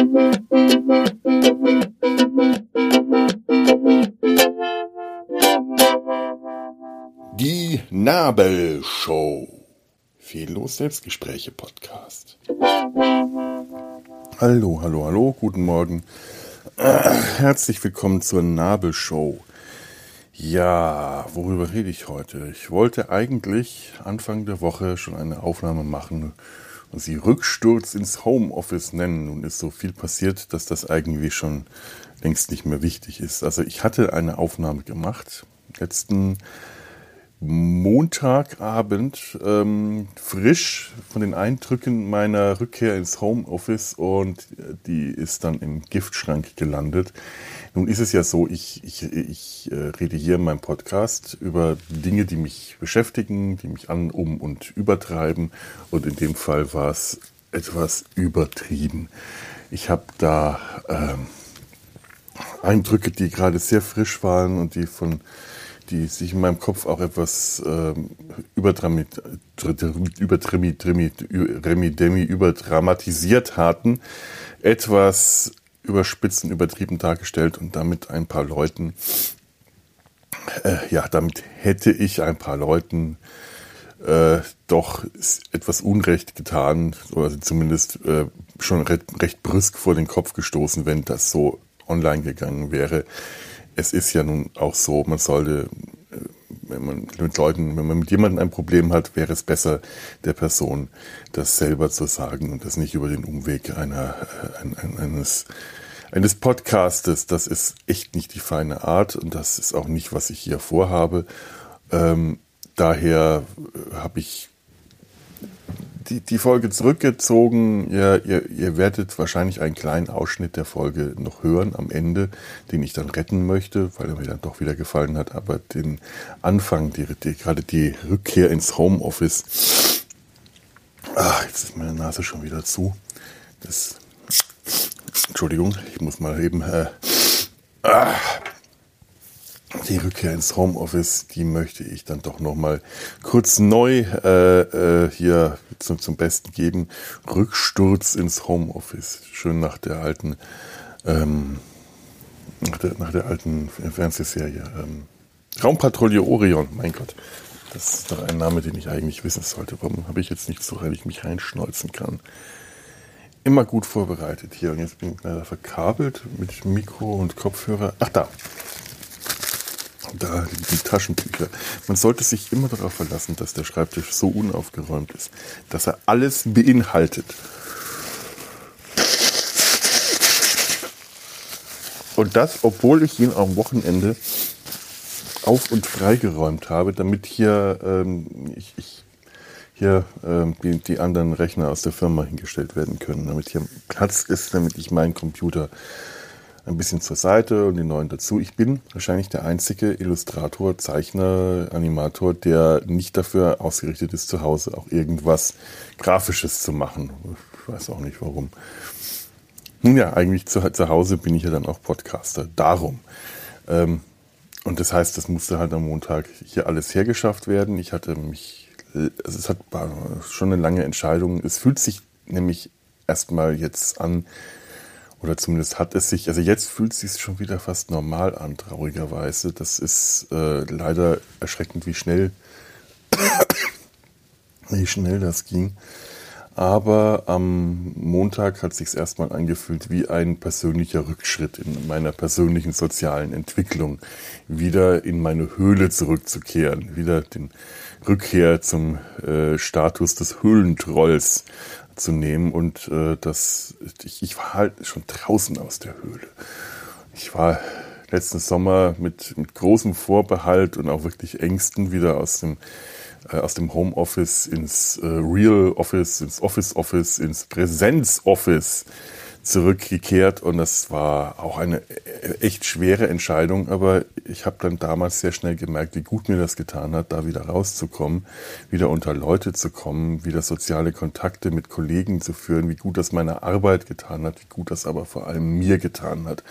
Die Nabelshow. Fehllos Selbstgespräche Podcast. Hallo, hallo, hallo, guten Morgen. Herzlich willkommen zur Nabelshow. Ja, worüber rede ich heute? Ich wollte eigentlich Anfang der Woche schon eine Aufnahme machen sie Rücksturz ins Homeoffice nennen. Nun ist so viel passiert, dass das irgendwie schon längst nicht mehr wichtig ist. Also ich hatte eine Aufnahme gemacht, letzten Montagabend, ähm, frisch von den Eindrücken meiner Rückkehr ins Homeoffice und die ist dann im Giftschrank gelandet. Nun ist es ja so, ich, ich, ich äh, rede hier in meinem Podcast über Dinge, die mich beschäftigen, die mich an, um und übertreiben. Und in dem Fall war es etwas übertrieben. Ich habe da ähm, Eindrücke, die gerade sehr frisch waren und die von die sich in meinem Kopf auch etwas ähm, überdramatisiert hatten, etwas überspitzt und übertrieben dargestellt und damit ein paar Leuten, äh, ja, damit hätte ich ein paar Leuten äh, doch etwas Unrecht getan, oder zumindest äh, schon recht, recht brüsk vor den Kopf gestoßen, wenn das so online gegangen wäre. Es ist ja nun auch so, man sollte wenn man mit Leuten, wenn man mit jemandem ein Problem hat, wäre es besser, der Person das selber zu sagen und das nicht über den Umweg einer, äh, eines, eines Podcastes. Das ist echt nicht die feine Art und das ist auch nicht, was ich hier vorhabe. Ähm, daher habe ich die, die Folge zurückgezogen. Ihr, ihr, ihr werdet wahrscheinlich einen kleinen Ausschnitt der Folge noch hören am Ende, den ich dann retten möchte, weil er mir dann doch wieder gefallen hat. Aber den Anfang, die, die, gerade die Rückkehr ins Homeoffice. Ach, jetzt ist meine Nase schon wieder zu. Das, Entschuldigung, ich muss mal eben. Äh, ah, die Rückkehr ins Homeoffice, die möchte ich dann doch nochmal kurz neu äh, äh, hier zum, zum Besten geben. Rücksturz ins Homeoffice. Schön nach der alten, ähm, nach, der, nach der alten Fernsehserie. Ähm, Raumpatrouille Orion, mein Gott. Das ist doch ein Name, den ich eigentlich wissen sollte. Warum habe ich jetzt nicht so, weil ich mich reinschneuzen kann? Immer gut vorbereitet hier. Und jetzt bin ich leider verkabelt mit Mikro und Kopfhörer. Ach da, da liegen Taschentücher. Man sollte sich immer darauf verlassen, dass der Schreibtisch so unaufgeräumt ist, dass er alles beinhaltet. Und das, obwohl ich ihn am Wochenende auf und freigeräumt habe, damit hier, ähm, ich, ich, hier ähm, die, die anderen Rechner aus der Firma hingestellt werden können, damit hier Platz ist, damit ich meinen Computer ein bisschen zur Seite und die neuen dazu. Ich bin wahrscheinlich der einzige Illustrator, Zeichner, Animator, der nicht dafür ausgerichtet ist, zu Hause auch irgendwas Grafisches zu machen. Ich weiß auch nicht warum. Nun ja, eigentlich zu, zu Hause bin ich ja dann auch Podcaster. Darum. Ähm, und das heißt, das musste halt am Montag hier alles hergeschafft werden. Ich hatte mich, also es hat schon eine lange Entscheidung. Es fühlt sich nämlich erstmal jetzt an, oder zumindest hat es sich, also jetzt fühlt es sich schon wieder fast normal an, traurigerweise. Das ist äh, leider erschreckend, wie schnell, wie schnell das ging. Aber am Montag hat sich erstmal angefühlt wie ein persönlicher Rückschritt in meiner persönlichen sozialen Entwicklung, wieder in meine Höhle zurückzukehren, wieder den Rückkehr zum äh, Status des Höhlentrolls zu nehmen und äh, das, ich, ich war halt schon draußen aus der Höhle. Ich war letzten Sommer mit, mit großem Vorbehalt und auch wirklich Ängsten wieder aus dem, äh, aus dem Homeoffice ins äh, Real Office, ins Office Office, ins Präsenz Office zurückgekehrt und das war auch eine äh, echt schwere Entscheidung, aber ich habe dann damals sehr schnell gemerkt, wie gut mir das getan hat, da wieder rauszukommen, wieder unter Leute zu kommen, wieder soziale Kontakte mit Kollegen zu führen, wie gut das meine Arbeit getan hat, wie gut das aber vor allem mir getan hat.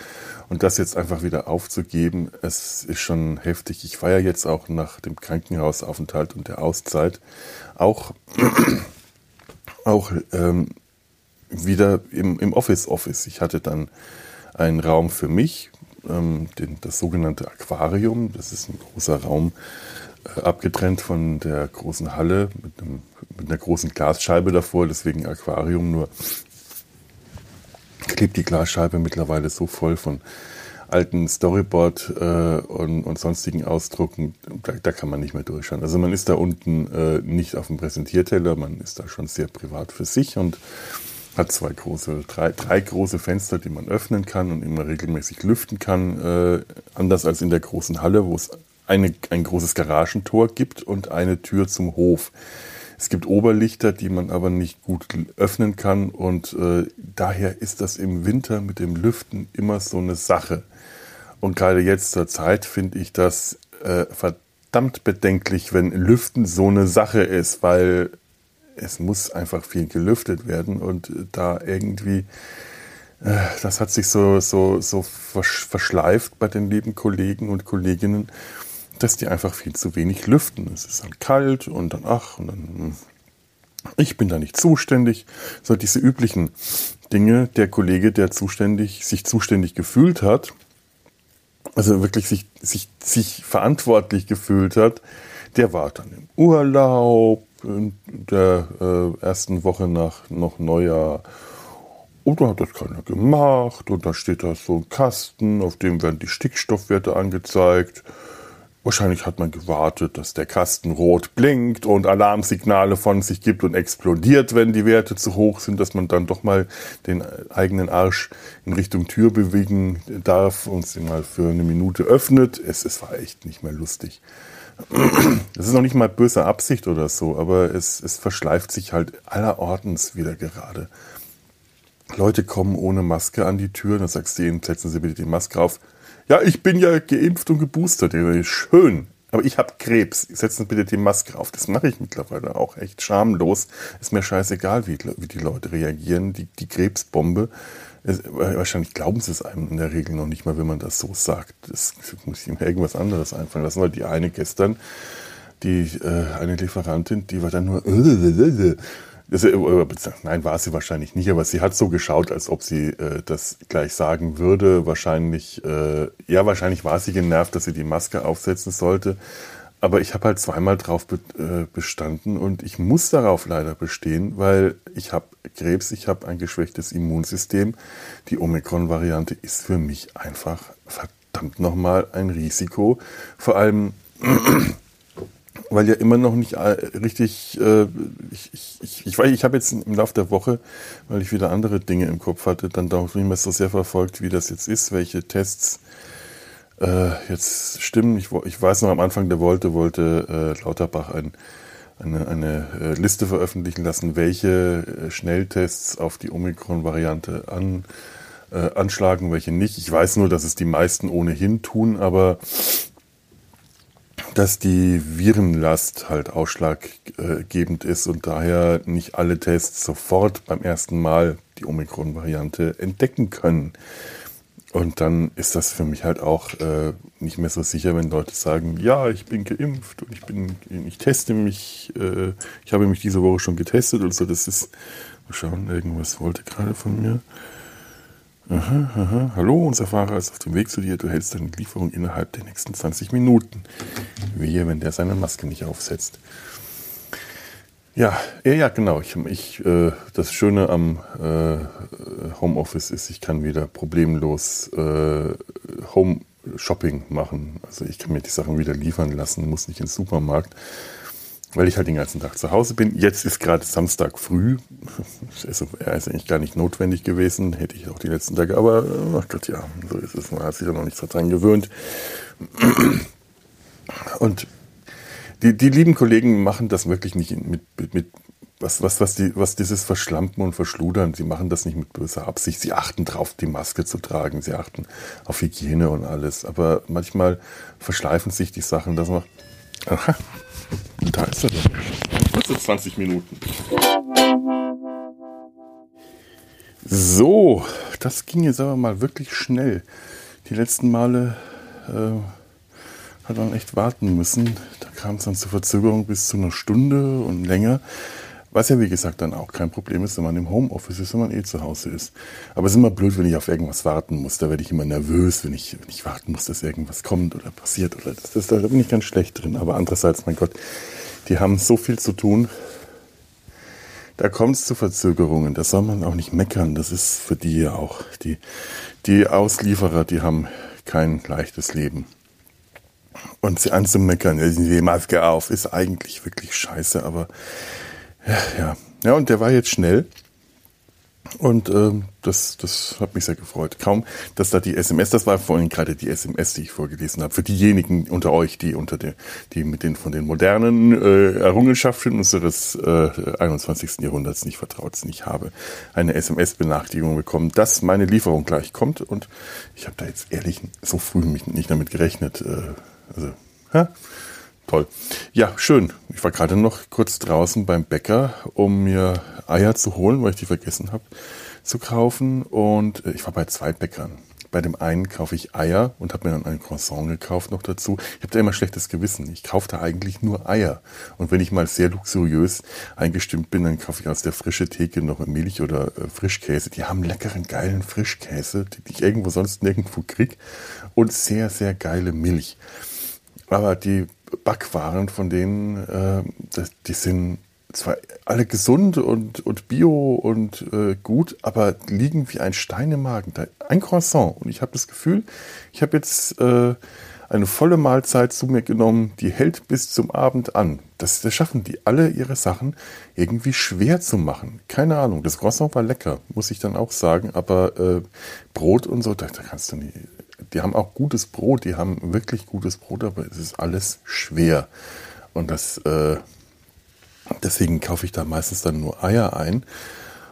Und das jetzt einfach wieder aufzugeben, es ist schon heftig. Ich feiere jetzt auch nach dem Krankenhausaufenthalt und der Auszeit auch, auch ähm, wieder im, im Office Office. Ich hatte dann einen Raum für mich, ähm, den, das sogenannte Aquarium. Das ist ein großer Raum, äh, abgetrennt von der großen Halle mit, einem, mit einer großen Glasscheibe davor, deswegen Aquarium. Nur klebt die Glasscheibe mittlerweile so voll von alten Storyboard äh, und, und, sonstigen Ausdrucken, da, da, kann man nicht mehr durchschauen. Also man ist da unten äh, nicht auf dem Präsentierteller, man ist da schon sehr privat für sich und hat zwei große, drei, drei große Fenster, die man öffnen kann und immer regelmäßig lüften kann. Äh, anders als in der großen Halle, wo es eine, ein großes Garagentor gibt und eine Tür zum Hof. Es gibt Oberlichter, die man aber nicht gut öffnen kann und äh, daher ist das im Winter mit dem Lüften immer so eine Sache. Und gerade jetzt zur Zeit finde ich das äh, verdammt bedenklich, wenn Lüften so eine Sache ist, weil es muss einfach viel gelüftet werden und da irgendwie, äh, das hat sich so, so, so verschleift bei den lieben Kollegen und Kolleginnen, dass die einfach viel zu wenig lüften. Es ist dann kalt und dann ach und dann, hm, ich bin da nicht zuständig. So diese üblichen Dinge, der Kollege, der zuständig, sich zuständig gefühlt hat, also wirklich sich, sich, sich verantwortlich gefühlt hat, der war dann im Urlaub, in der äh, ersten Woche nach noch Neujahr. Und da hat das keiner gemacht. Und da steht da so ein Kasten, auf dem werden die Stickstoffwerte angezeigt. Wahrscheinlich hat man gewartet, dass der Kasten rot blinkt und Alarmsignale von sich gibt und explodiert, wenn die Werte zu hoch sind, dass man dann doch mal den eigenen Arsch in Richtung Tür bewegen darf und sie mal für eine Minute öffnet. Es, es war echt nicht mehr lustig. Das ist noch nicht mal böse Absicht oder so, aber es, es verschleift sich halt allerortens wieder gerade. Leute kommen ohne Maske an die Tür, dann sagst du ihnen, setzen Sie bitte die Maske auf. Ja, ich bin ja geimpft und geboostert. Schön. Aber ich habe Krebs. Setzen bitte die Maske auf. Das mache ich mittlerweile auch echt schamlos. Ist mir scheißegal, wie, wie die Leute reagieren. Die, die Krebsbombe. Ist, wahrscheinlich glauben sie es einem in der Regel noch nicht mal, wenn man das so sagt. Das muss ich mir irgendwas anderes einfallen lassen. Weil die eine gestern, die äh, eine Lieferantin, die war dann nur das, äh, nein, war sie wahrscheinlich nicht, aber sie hat so geschaut, als ob sie äh, das gleich sagen würde. Wahrscheinlich, äh, ja, wahrscheinlich war sie genervt, dass sie die Maske aufsetzen sollte. Aber ich habe halt zweimal drauf be äh, bestanden und ich muss darauf leider bestehen, weil ich habe Krebs, ich habe ein geschwächtes Immunsystem. Die Omikron-Variante ist für mich einfach verdammt nochmal ein Risiko. Vor allem weil ja immer noch nicht äh, richtig, äh, ich, ich, ich, weiß, ich habe jetzt im Laufe der Woche, weil ich wieder andere Dinge im Kopf hatte, dann doch nicht mehr so sehr verfolgt, wie das jetzt ist, welche Tests äh, jetzt stimmen. Ich, ich weiß noch am Anfang der Wolte, wollte äh, Lauterbach ein, eine, eine äh, Liste veröffentlichen lassen, welche äh, Schnelltests auf die Omikron-Variante an, äh, anschlagen, welche nicht. Ich weiß nur, dass es die meisten ohnehin tun, aber dass die Virenlast halt ausschlaggebend ist und daher nicht alle Tests sofort beim ersten Mal die Omikron-Variante entdecken können. Und dann ist das für mich halt auch äh, nicht mehr so sicher, wenn Leute sagen, ja, ich bin geimpft und ich bin, ich teste mich, äh, ich habe mich diese Woche schon getestet oder so. Das ist, mal schauen, irgendwas wollte gerade von mir. Aha, aha. Hallo, unser Fahrer ist auf dem Weg zu dir. Du hältst deine Lieferung innerhalb der nächsten 20 Minuten. Wehe, wenn der seine Maske nicht aufsetzt. Ja, ja, genau. Ich, ich, äh, das Schöne am äh, Homeoffice ist, ich kann wieder problemlos äh, Home Shopping machen. Also ich kann mir die Sachen wieder liefern lassen, muss nicht ins Supermarkt weil ich halt den ganzen Tag zu Hause bin. Jetzt ist gerade Samstag früh. Also, er ist eigentlich gar nicht notwendig gewesen, hätte ich auch die letzten Tage, aber ach Gott, ja, so ist es. Man hat sich ja noch nicht daran gewöhnt. Und die, die lieben Kollegen machen das wirklich nicht mit, mit, mit was, was, was, die, was dieses Verschlampen und Verschludern, sie machen das nicht mit böser Absicht. Sie achten drauf, die Maske zu tragen. Sie achten auf Hygiene und alles. Aber manchmal verschleifen sich die Sachen, dass man, aha, da ist er. Kurze 20 Minuten. So, das ging jetzt aber mal wirklich schnell. Die letzten Male äh, hat man echt warten müssen. Da kam es dann zur Verzögerung bis zu einer Stunde und länger. Was ja wie gesagt dann auch kein Problem ist, wenn man im Homeoffice ist, wenn man eh zu Hause ist. Aber es ist immer blöd, wenn ich auf irgendwas warten muss. Da werde ich immer nervös, wenn ich, wenn ich warten muss, dass irgendwas kommt oder passiert. Oder das, das, da bin ich ganz schlecht drin. Aber andererseits, mein Gott, die haben so viel zu tun. Da kommt es zu Verzögerungen. Da soll man auch nicht meckern. Das ist für die ja auch. Die, die Auslieferer, die haben kein leichtes Leben. Und sie anzumeckern, die Maske auf, ist eigentlich wirklich scheiße, aber ja, ja. Und der war jetzt schnell. Und ähm, das, das hat mich sehr gefreut. Kaum, dass da die SMS, das war vorhin gerade die SMS, die ich vorgelesen habe, für diejenigen unter euch, die unter der, die mit den von den modernen äh, Errungenschaften unseres äh, 21. Jahrhunderts nicht vertraut sind. Ich habe eine SMS-Benachrichtigung bekommen, dass meine Lieferung gleich kommt. Und ich habe da jetzt ehrlich so früh mich nicht damit gerechnet. Äh, also, ha? Toll. Ja, schön. Ich war gerade noch kurz draußen beim Bäcker, um mir Eier zu holen, weil ich die vergessen habe zu kaufen. Und äh, ich war bei zwei Bäckern. Bei dem einen kaufe ich Eier und habe mir dann ein Croissant gekauft noch dazu. Ich habe da immer schlechtes Gewissen. Ich kaufe da eigentlich nur Eier. Und wenn ich mal sehr luxuriös eingestimmt bin, dann kaufe ich aus der frischen Theke noch Milch oder äh, Frischkäse. Die haben leckeren, geilen Frischkäse, die ich irgendwo sonst nirgendwo krieg. Und sehr, sehr geile Milch. Aber die Backwaren von denen, äh, die sind zwar alle gesund und, und bio und äh, gut, aber liegen wie ein Stein im Magen. Ein Croissant. Und ich habe das Gefühl, ich habe jetzt äh, eine volle Mahlzeit zu mir genommen, die hält bis zum Abend an. Das, das schaffen die alle ihre Sachen irgendwie schwer zu machen. Keine Ahnung. Das Croissant war lecker, muss ich dann auch sagen, aber äh, Brot und so, da, da kannst du nicht die haben auch gutes Brot, die haben wirklich gutes Brot, aber es ist alles schwer. Und das, äh, deswegen kaufe ich da meistens dann nur Eier ein.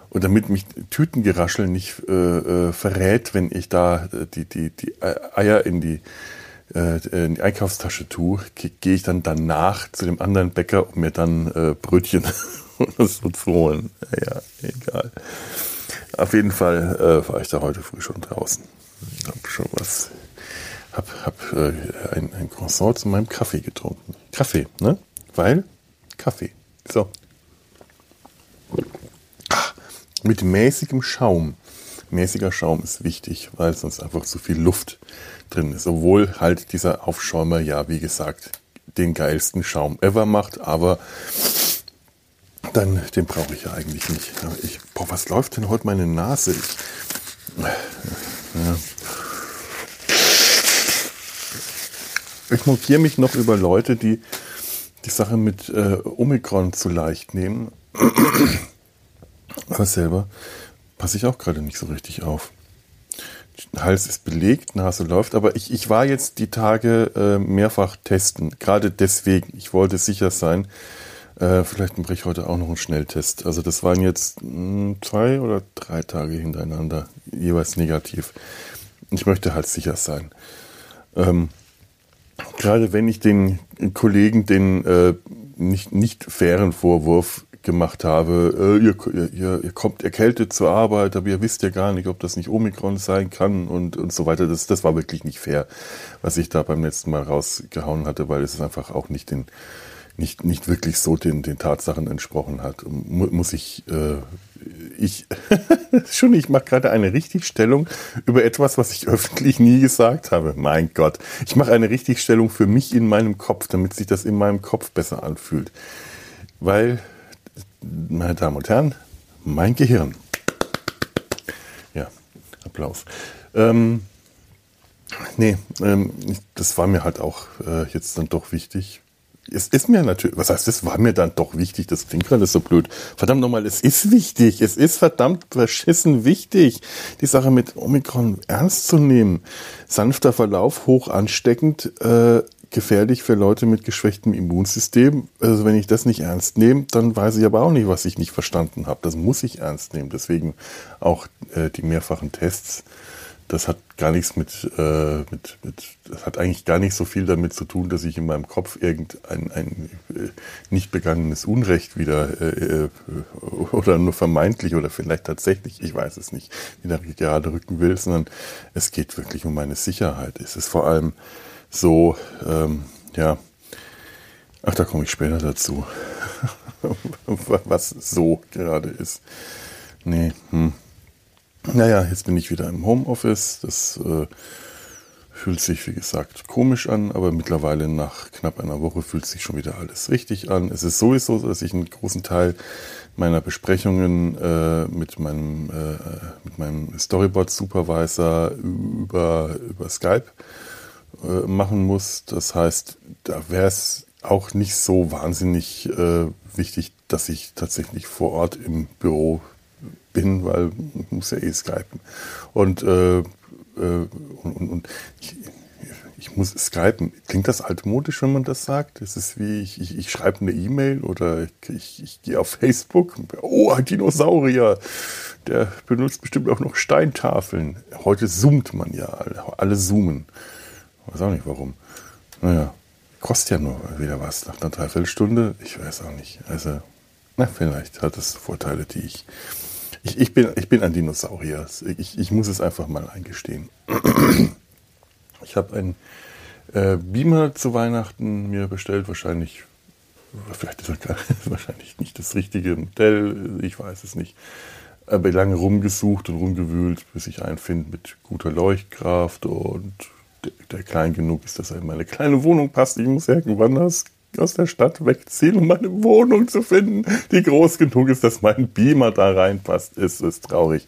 Und damit mich Tütengeraschel nicht äh, äh, verrät, wenn ich da äh, die, die, die Eier in die, äh, in die Einkaufstasche tue, gehe ich dann danach zu dem anderen Bäcker, um mir dann äh, Brötchen oder so zu holen. Ja, egal. Auf jeden Fall äh, war ich da heute früh schon draußen habe schon was, habe hab, äh, ein, ein Croissant zu meinem Kaffee getrunken. Kaffee, ne? Weil Kaffee. So. Ach, mit mäßigem Schaum. Mäßiger Schaum ist wichtig, weil sonst einfach zu viel Luft drin ist. Obwohl halt dieser Aufschäumer ja, wie gesagt, den geilsten Schaum ever macht, aber dann, den brauche ich ja eigentlich nicht. Ich, boah, was läuft denn heute meine Nase? Ich, ja. Ich mokiere mich noch über Leute, die die Sache mit äh, Omikron zu leicht nehmen. Aber selber passe ich auch gerade nicht so richtig auf. Hals ist belegt, Nase läuft, aber ich, ich war jetzt die Tage äh, mehrfach testen, gerade deswegen. Ich wollte sicher sein. Äh, vielleicht mache ich heute auch noch einen Schnelltest. Also das waren jetzt mh, hm, zwei oder drei Tage hintereinander, jeweils negativ. Ich möchte halt sicher sein. Ähm, gerade wenn ich den Kollegen den äh, nicht, nicht fairen Vorwurf gemacht habe, äh, ihr, ihr, ihr kommt erkältet zur Arbeit, aber ihr wisst ja gar nicht, ob das nicht Omikron sein kann und, und so weiter. Das, das war wirklich nicht fair, was ich da beim letzten Mal rausgehauen hatte, weil es einfach auch nicht den nicht, nicht wirklich so den, den Tatsachen entsprochen hat. Mu muss ich, äh, ich, schon, ich mache gerade eine Richtigstellung über etwas, was ich öffentlich nie gesagt habe. Mein Gott. Ich mache eine Richtigstellung für mich in meinem Kopf, damit sich das in meinem Kopf besser anfühlt. Weil, meine Damen und Herren, mein Gehirn. Ja, Applaus. Ähm, nee, ähm, das war mir halt auch äh, jetzt dann doch wichtig, es ist mir natürlich, was heißt, es war mir dann doch wichtig, das klingt gerade so blöd. Verdammt nochmal, es ist wichtig, es ist verdammt verschissen wichtig, die Sache mit Omikron ernst zu nehmen. Sanfter Verlauf, hoch ansteckend, äh, gefährlich für Leute mit geschwächtem Immunsystem. Also wenn ich das nicht ernst nehme, dann weiß ich aber auch nicht, was ich nicht verstanden habe. Das muss ich ernst nehmen. Deswegen auch äh, die mehrfachen Tests das hat gar nichts mit, äh, mit, mit, das hat eigentlich gar nicht so viel damit zu tun, dass ich in meinem Kopf irgendein ein, äh, nicht begangenes Unrecht wieder äh, äh, oder nur vermeintlich oder vielleicht tatsächlich, ich weiß es nicht, wieder gerade rücken will, sondern es geht wirklich um meine Sicherheit. Es ist vor allem so, ähm, ja, ach, da komme ich später dazu. was so gerade ist. Nee, hm. Naja, jetzt bin ich wieder im Homeoffice. Das äh, fühlt sich, wie gesagt, komisch an, aber mittlerweile nach knapp einer Woche fühlt sich schon wieder alles richtig an. Es ist sowieso so, dass ich einen großen Teil meiner Besprechungen äh, mit meinem, äh, mit meinem Storyboard-Supervisor über, über Skype äh, machen muss. Das heißt, da wäre es auch nicht so wahnsinnig äh, wichtig, dass ich tatsächlich vor Ort im Büro bin, weil ich muss ja eh skypen. Und, äh, äh, und, und, und ich, ich, muss skypen. Klingt das altmodisch, wenn man das sagt? Das ist wie, ich, ich, ich schreibe eine E-Mail oder ich, ich, gehe auf Facebook. Oh, ein Dinosaurier. Der benutzt bestimmt auch noch Steintafeln. Heute zoomt man ja. Alle, zoomen. Weiß auch nicht warum. Naja, kostet ja nur wieder was nach einer Dreiviertelstunde. Ich weiß auch nicht. Also, na, vielleicht hat es Vorteile, die ich ich, ich, bin, ich bin ein Dinosaurier. Ich, ich muss es einfach mal eingestehen. Ich habe einen äh, Beamer zu Weihnachten mir bestellt. Wahrscheinlich, vielleicht ist er wahrscheinlich nicht das richtige Modell. Ich weiß es nicht. Aber lange rumgesucht und rumgewühlt, bis ich einen finde mit guter Leuchtkraft und der, der klein genug ist, dass er in meine kleine Wohnung passt. Ich muss irgendwann das aus der Stadt wegziehen, um meine Wohnung zu finden, die groß genug ist, dass mein Beamer da reinpasst. Es ist traurig.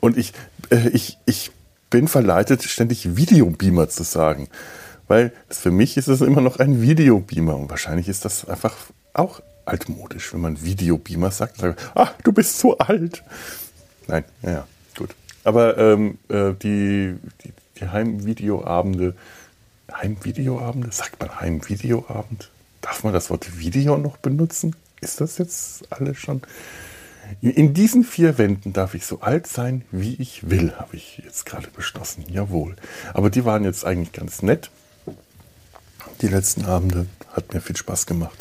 Und ich, äh, ich, ich bin verleitet, ständig Videobeamer zu sagen. Weil für mich ist es immer noch ein Videobeamer. Und wahrscheinlich ist das einfach auch altmodisch, wenn man Videobeamer sagt. sagt ah, du bist zu alt. Nein, ja, gut. Aber ähm, äh, die, die, die Heimvideoabende, Heimvideoabende? Sagt man Heimvideoabend? Darf man das Wort Video noch benutzen? Ist das jetzt alles schon? In diesen vier Wänden darf ich so alt sein, wie ich will, habe ich jetzt gerade beschlossen. Jawohl. Aber die waren jetzt eigentlich ganz nett. Die letzten Abende hat mir viel Spaß gemacht.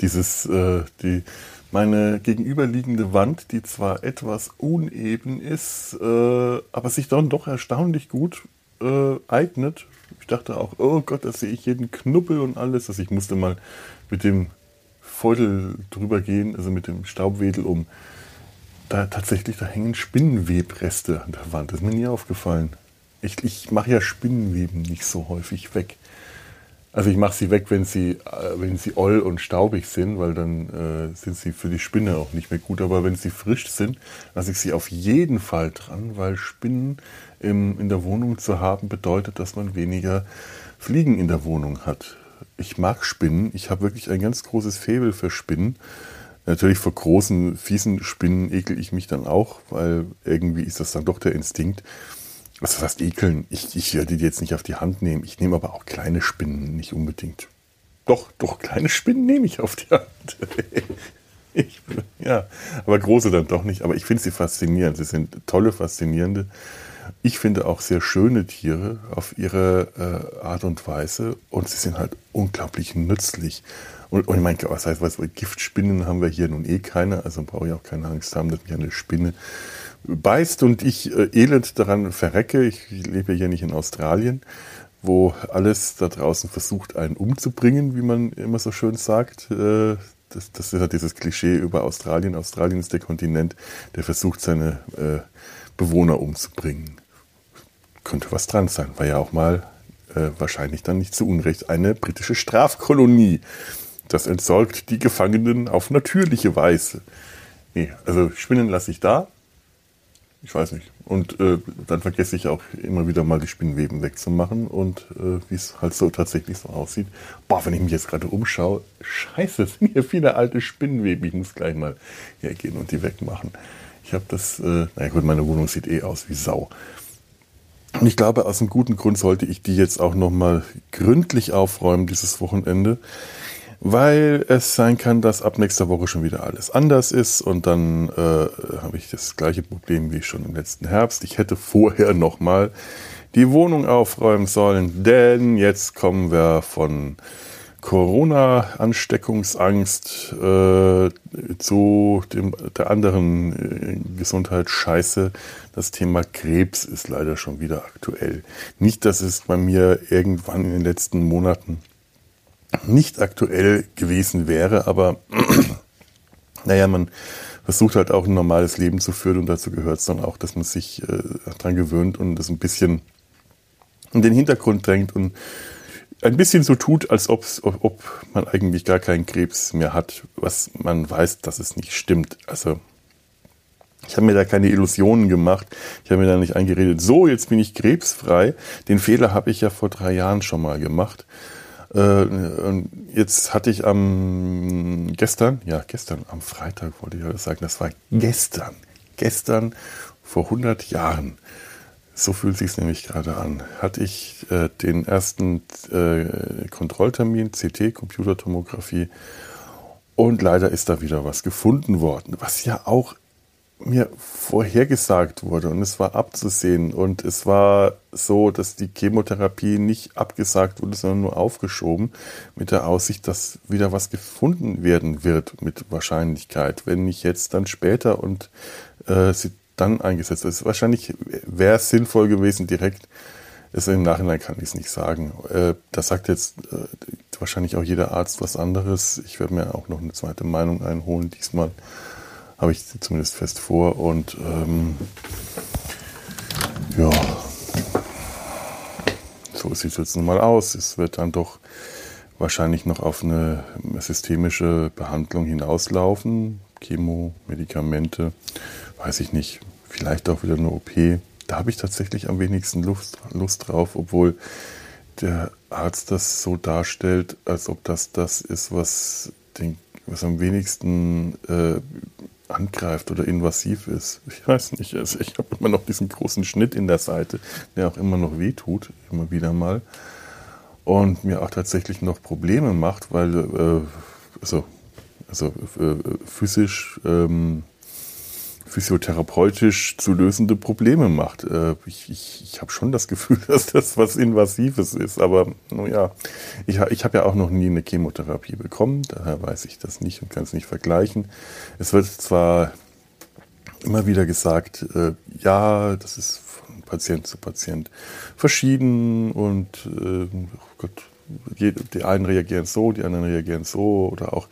Dieses, äh, die, meine gegenüberliegende Wand, die zwar etwas uneben ist, äh, aber sich dann doch erstaunlich gut äh, eignet ich dachte auch, oh Gott, da sehe ich jeden Knuppel und alles. Also ich musste mal mit dem Feudel drüber gehen, also mit dem Staubwedel um. Da tatsächlich, da hängen Spinnenwebreste an der Wand. Das ist mir nie aufgefallen. Ich, ich mache ja Spinnenweben nicht so häufig weg. Also ich mache sie weg, wenn sie, äh, wenn sie oll und staubig sind, weil dann äh, sind sie für die Spinne auch nicht mehr gut. Aber wenn sie frisch sind, lasse ich sie auf jeden Fall dran, weil Spinnen im, in der Wohnung zu haben bedeutet, dass man weniger Fliegen in der Wohnung hat. Ich mag Spinnen. Ich habe wirklich ein ganz großes Faible für Spinnen. Natürlich vor großen, fiesen Spinnen ekel ich mich dann auch, weil irgendwie ist das dann doch der Instinkt. Was heißt ekeln? Ich, ich werde die jetzt nicht auf die Hand nehmen. Ich nehme aber auch kleine Spinnen nicht unbedingt. Doch, doch, kleine Spinnen nehme ich auf die Hand. ich, ja, aber große dann doch nicht. Aber ich finde sie faszinierend. Sie sind tolle, faszinierende. Ich finde auch sehr schöne Tiere auf ihre äh, Art und Weise. Und sie sind halt unglaublich nützlich. Und, und ich meine, was heißt, was, Giftspinnen haben wir hier nun eh keine. Also brauche ich auch keine Angst haben, dass mich eine Spinne beißt und ich äh, elend daran verrecke. Ich lebe hier nicht in Australien, wo alles da draußen versucht, einen umzubringen, wie man immer so schön sagt. Äh, das, das ist ja dieses Klischee über Australien. Australien ist der Kontinent, der versucht, seine äh, Bewohner umzubringen. Könnte was dran sein. War ja auch mal äh, wahrscheinlich dann nicht zu Unrecht eine britische Strafkolonie. Das entsorgt die Gefangenen auf natürliche Weise. Nee, also Spinnen lasse ich da. Ich weiß nicht. Und äh, dann vergesse ich auch immer wieder mal die Spinnweben wegzumachen und äh, wie es halt so tatsächlich so aussieht. Boah, wenn ich mich jetzt gerade umschaue, scheiße, es sind hier viele alte Spinnweben. Ich muss gleich mal hergehen und die wegmachen. Ich habe das, äh, naja gut, meine Wohnung sieht eh aus wie Sau. Und ich glaube, aus einem guten Grund sollte ich die jetzt auch nochmal gründlich aufräumen dieses Wochenende weil es sein kann, dass ab nächster Woche schon wieder alles anders ist und dann äh, habe ich das gleiche Problem wie schon im letzten Herbst. Ich hätte vorher nochmal die Wohnung aufräumen sollen, denn jetzt kommen wir von Corona-Ansteckungsangst äh, zu dem, der anderen äh, Gesundheitsscheiße. Das Thema Krebs ist leider schon wieder aktuell. Nicht, dass es bei mir irgendwann in den letzten Monaten nicht aktuell gewesen wäre, aber naja, man versucht halt auch ein normales Leben zu führen und dazu gehört es dann auch, dass man sich äh, daran gewöhnt und das ein bisschen in den Hintergrund drängt und ein bisschen so tut, als ob, ob man eigentlich gar keinen Krebs mehr hat, was man weiß, dass es nicht stimmt. Also ich habe mir da keine Illusionen gemacht. Ich habe mir da nicht eingeredet, so, jetzt bin ich krebsfrei. Den Fehler habe ich ja vor drei Jahren schon mal gemacht. Äh, jetzt hatte ich am gestern, ja gestern, am Freitag wollte ich alles sagen, das war gestern, gestern vor 100 Jahren so fühlt sich nämlich gerade an. Hatte ich äh, den ersten äh, Kontrolltermin, CT, Computertomographie, und leider ist da wieder was gefunden worden, was ja auch mir vorhergesagt wurde und es war abzusehen und es war so, dass die Chemotherapie nicht abgesagt wurde, sondern nur aufgeschoben mit der Aussicht, dass wieder was gefunden werden wird mit Wahrscheinlichkeit. Wenn nicht jetzt, dann später und äh, sie dann eingesetzt ist. Wahrscheinlich wäre es sinnvoll gewesen, direkt, also im Nachhinein kann ich es nicht sagen. Äh, da sagt jetzt äh, wahrscheinlich auch jeder Arzt was anderes. Ich werde mir auch noch eine zweite Meinung einholen. Diesmal habe ich zumindest fest vor und ähm, ja, so sieht es jetzt nun mal aus. Es wird dann doch wahrscheinlich noch auf eine systemische Behandlung hinauslaufen. Chemo, Medikamente weiß ich nicht, vielleicht auch wieder eine OP. Da habe ich tatsächlich am wenigsten Lust, Lust drauf, obwohl der Arzt das so darstellt, als ob das das ist, was, den, was am wenigsten äh, angreift oder invasiv ist. Ich weiß nicht, also ich habe immer noch diesen großen Schnitt in der Seite, der auch immer noch wehtut, immer wieder mal. Und mir auch tatsächlich noch Probleme macht, weil äh, also, also äh, physisch ähm, physiotherapeutisch zu lösende Probleme macht. Äh, ich, ich, ich habe schon das Gefühl, dass das was Invasives ist, aber naja, ich, ich habe ja auch noch nie eine Chemotherapie bekommen, daher weiß ich das nicht und kann es nicht vergleichen. Es wird zwar immer wieder gesagt, äh, ja, das ist von Patient zu Patient verschieden und äh, oh Gott, die einen reagieren so, die anderen reagieren so oder auch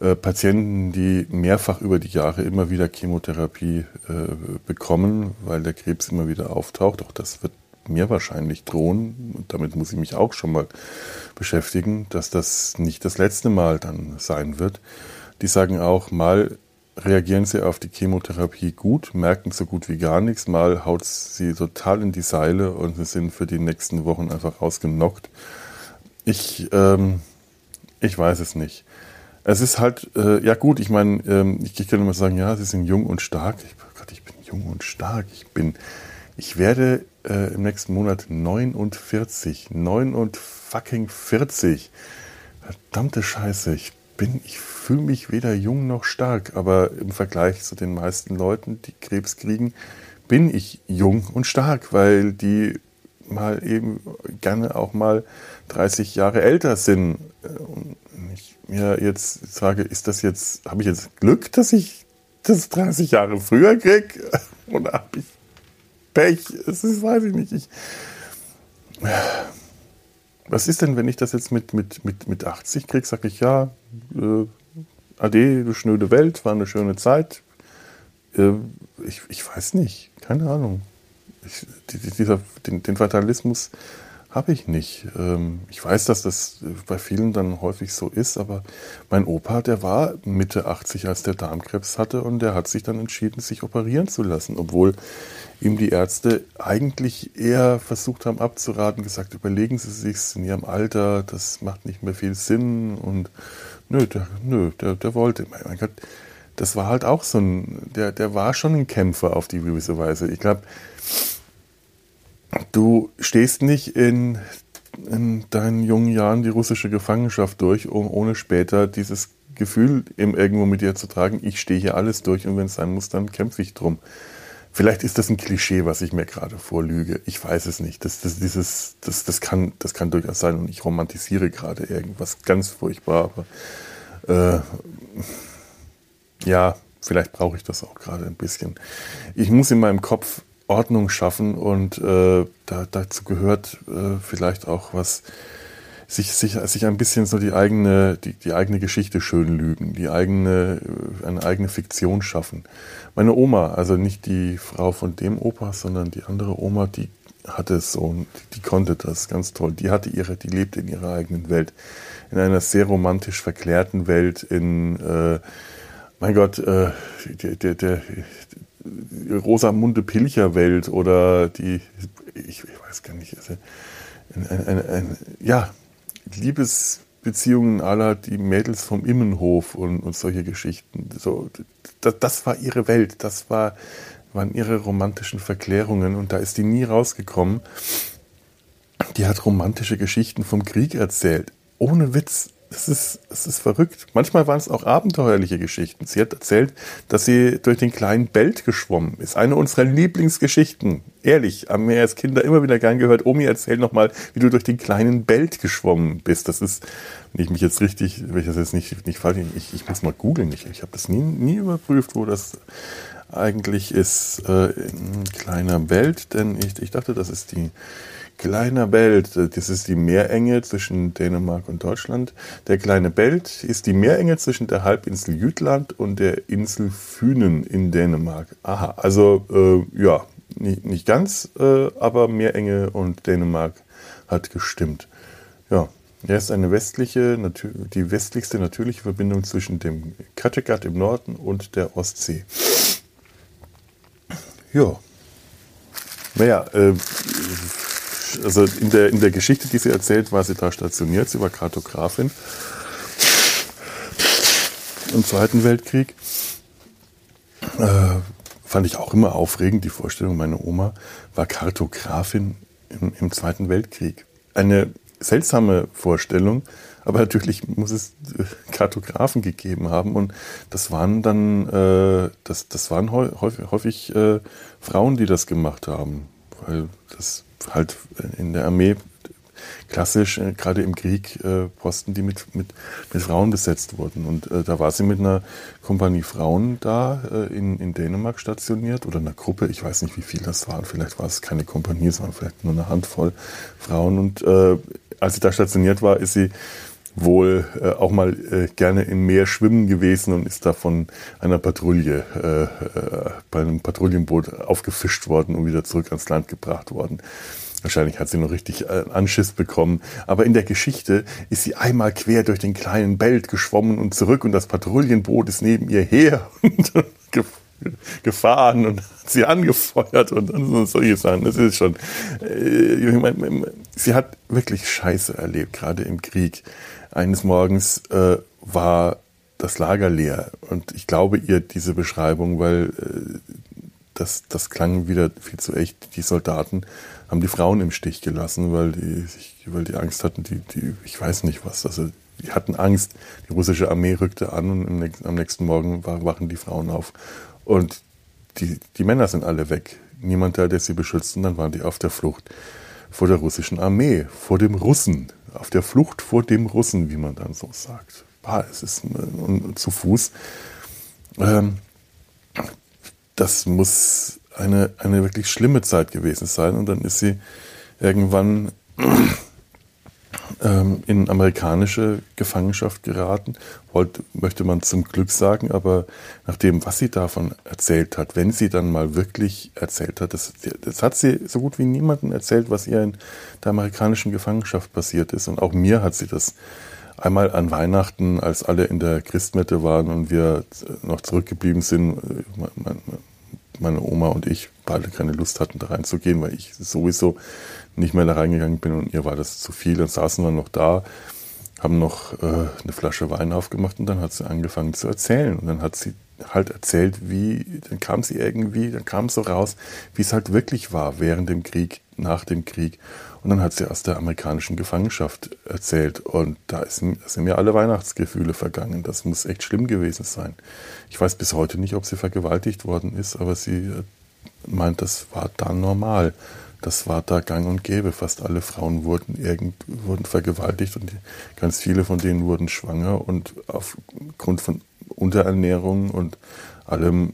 äh, Patienten, die mehrfach über die Jahre immer wieder Chemotherapie äh, bekommen, weil der Krebs immer wieder auftaucht. Auch das wird mir wahrscheinlich drohen, und damit muss ich mich auch schon mal beschäftigen, dass das nicht das letzte Mal dann sein wird. Die sagen auch, mal reagieren sie auf die Chemotherapie gut, merken so gut wie gar nichts, mal haut sie total in die Seile und sie sind für die nächsten Wochen einfach ausgenockt. Ich, ähm, ich weiß es nicht. Es ist halt, äh, ja gut, ich meine, ähm, ich, ich kann immer sagen, ja, sie sind jung und stark. Ich, Gott, ich bin jung und stark. Ich bin, ich werde äh, im nächsten Monat 49. 9 und fucking 40. Verdammte Scheiße. Ich bin, ich fühle mich weder jung noch stark, aber im Vergleich zu den meisten Leuten, die Krebs kriegen, bin ich jung und stark, weil die mal eben gerne auch mal 30 Jahre älter sind. Und ich mir jetzt sage, ist das jetzt, habe ich jetzt Glück, dass ich das 30 Jahre früher kriege? Oder habe ich Pech? Das ist, weiß ich nicht. Ich, was ist denn, wenn ich das jetzt mit, mit, mit, mit 80 kriege? Sage ich, ja, äh, Ade, du schnöde Welt, war eine schöne Zeit. Äh, ich, ich weiß nicht, keine Ahnung. Ich, dieser, den, den Fatalismus habe ich nicht. Ähm, ich weiß, dass das bei vielen dann häufig so ist, aber mein Opa, der war Mitte 80, als der Darmkrebs hatte und der hat sich dann entschieden, sich operieren zu lassen, obwohl ihm die Ärzte eigentlich eher versucht haben abzuraten, gesagt, überlegen Sie sich in Ihrem Alter, das macht nicht mehr viel Sinn und nö, der, nö, der, der wollte. Mein Gott, das war halt auch so ein, der, der war schon ein Kämpfer auf die gewisse Weise. Ich glaube, Du stehst nicht in, in deinen jungen Jahren die russische Gefangenschaft durch, um ohne später dieses Gefühl irgendwo mit dir zu tragen, ich stehe hier alles durch und wenn es sein muss, dann kämpfe ich drum. Vielleicht ist das ein Klischee, was ich mir gerade vorlüge. Ich weiß es nicht. Das, das, dieses, das, das, kann, das kann durchaus sein und ich romantisiere gerade irgendwas ganz furchtbar. Aber äh, ja, vielleicht brauche ich das auch gerade ein bisschen. Ich muss in meinem Kopf Ordnung schaffen und äh, da, dazu gehört äh, vielleicht auch was sich, sich, sich ein bisschen so die eigene, die, die eigene Geschichte schön lügen, die eigene, eine eigene Fiktion schaffen. Meine Oma, also nicht die Frau von dem Opa, sondern die andere Oma, die hatte es so und die konnte das ganz toll. Die hatte ihre, die lebte in ihrer eigenen Welt. In einer sehr romantisch verklärten Welt, in, äh, mein Gott, äh, der, der, der Rosamunde Pilcher Welt oder die, ich, ich weiß gar nicht, also ein, ein, ein, ja, Liebesbeziehungen aller die Mädels vom Immenhof und, und solche Geschichten. So, das, das war ihre Welt, das war, waren ihre romantischen Verklärungen und da ist die nie rausgekommen. Die hat romantische Geschichten vom Krieg erzählt. Ohne Witz. Das ist, das ist verrückt. Manchmal waren es auch abenteuerliche Geschichten. Sie hat erzählt, dass sie durch den kleinen Belt geschwommen ist. Eine unserer Lieblingsgeschichten. Ehrlich, haben wir als Kinder immer wieder gern gehört. Omi, erzähl noch mal, wie du durch den kleinen Belt geschwommen bist. Das ist, wenn ich mich jetzt richtig, wenn ich das jetzt nicht, nicht falsch, ich, ich muss mal googeln. Ich, ich habe das nie, nie überprüft, wo das eigentlich ist. Äh, ein kleiner Belt, denn ich, ich dachte, das ist die, Kleiner Belt, das ist die Meerenge zwischen Dänemark und Deutschland. Der kleine Belt ist die Meerenge zwischen der Halbinsel Jütland und der Insel Fünen in Dänemark. Aha, also äh, ja, nicht, nicht ganz, äh, aber Meerenge und Dänemark hat gestimmt. Ja, er ist eine westliche, die westlichste natürliche Verbindung zwischen dem Kattegat im Norden und der Ostsee. Ja. Naja, äh, also in der, in der Geschichte, die sie erzählt, war sie da stationiert. Sie war Kartografin im Zweiten Weltkrieg. Äh, fand ich auch immer aufregend, die Vorstellung, meine Oma war Kartografin im, im Zweiten Weltkrieg. Eine seltsame Vorstellung, aber natürlich muss es äh, Kartografen gegeben haben und das waren dann, äh, das, das waren häufig, häufig äh, Frauen, die das gemacht haben, weil das halt in der Armee klassisch, äh, gerade im Krieg, äh, Posten, die mit, mit, mit Frauen besetzt wurden. Und äh, da war sie mit einer Kompanie Frauen da äh, in, in Dänemark stationiert oder einer Gruppe, ich weiß nicht, wie viele das waren. Vielleicht war es keine Kompanie, sondern vielleicht nur eine Handvoll Frauen. Und äh, als sie da stationiert war, ist sie wohl äh, auch mal äh, gerne im Meer schwimmen gewesen und ist da von einer Patrouille äh, äh, bei einem Patrouillenboot aufgefischt worden und wieder zurück ans Land gebracht worden. Wahrscheinlich hat sie noch richtig äh, Anschiss bekommen. Aber in der Geschichte ist sie einmal quer durch den kleinen Belt geschwommen und zurück und das Patrouillenboot ist neben ihr her und gefahren und hat sie angefeuert und, und solche Sachen. Das ist schon. Äh, ich mein, sie hat wirklich Scheiße erlebt, gerade im Krieg. Eines Morgens äh, war das Lager leer und ich glaube ihr diese Beschreibung, weil äh, das, das klang wieder viel zu echt. Die Soldaten haben die Frauen im Stich gelassen, weil die, weil die Angst hatten, die, die, ich weiß nicht was, also die hatten Angst. Die russische Armee rückte an und nächsten, am nächsten Morgen wachen die Frauen auf. Und die, die Männer sind alle weg. Niemand da, der sie beschützt. Und dann waren die auf der Flucht vor der russischen Armee, vor dem Russen. Auf der Flucht vor dem Russen, wie man dann so sagt. Bah, es ist zu Fuß. Ähm, das muss eine, eine wirklich schlimme Zeit gewesen sein. Und dann ist sie irgendwann ähm, in amerikanische Gefangenschaft geraten. Wollte, möchte man zum Glück sagen, aber nach dem, was sie davon erzählt hat, wenn sie dann mal wirklich erzählt hat, das, das hat sie so gut wie niemandem erzählt, was ihr in der amerikanischen Gefangenschaft passiert ist. Und auch mir hat sie das einmal an Weihnachten, als alle in der Christmette waren und wir noch zurückgeblieben sind, äh, meine Oma und ich beide keine Lust hatten, da reinzugehen, weil ich sowieso nicht mehr da reingegangen bin und ihr war das zu viel. Dann saßen wir noch da, haben noch äh, eine Flasche Wein aufgemacht und dann hat sie angefangen zu erzählen. Und dann hat sie halt erzählt, wie, dann kam sie irgendwie, dann kam es so raus, wie es halt wirklich war während dem Krieg, nach dem Krieg. Und dann hat sie aus der amerikanischen Gefangenschaft erzählt. Und da, sind mir alle Weihnachtsgefühle vergangen. Das muss echt schlimm gewesen sein. Ich weiß bis heute nicht, ob sie vergewaltigt worden ist, aber sie äh, meint, das war dann normal. Das war da gang und gäbe. Fast alle Frauen wurden, irgend, wurden vergewaltigt und ganz viele von denen wurden schwanger und aufgrund von Unterernährung und allem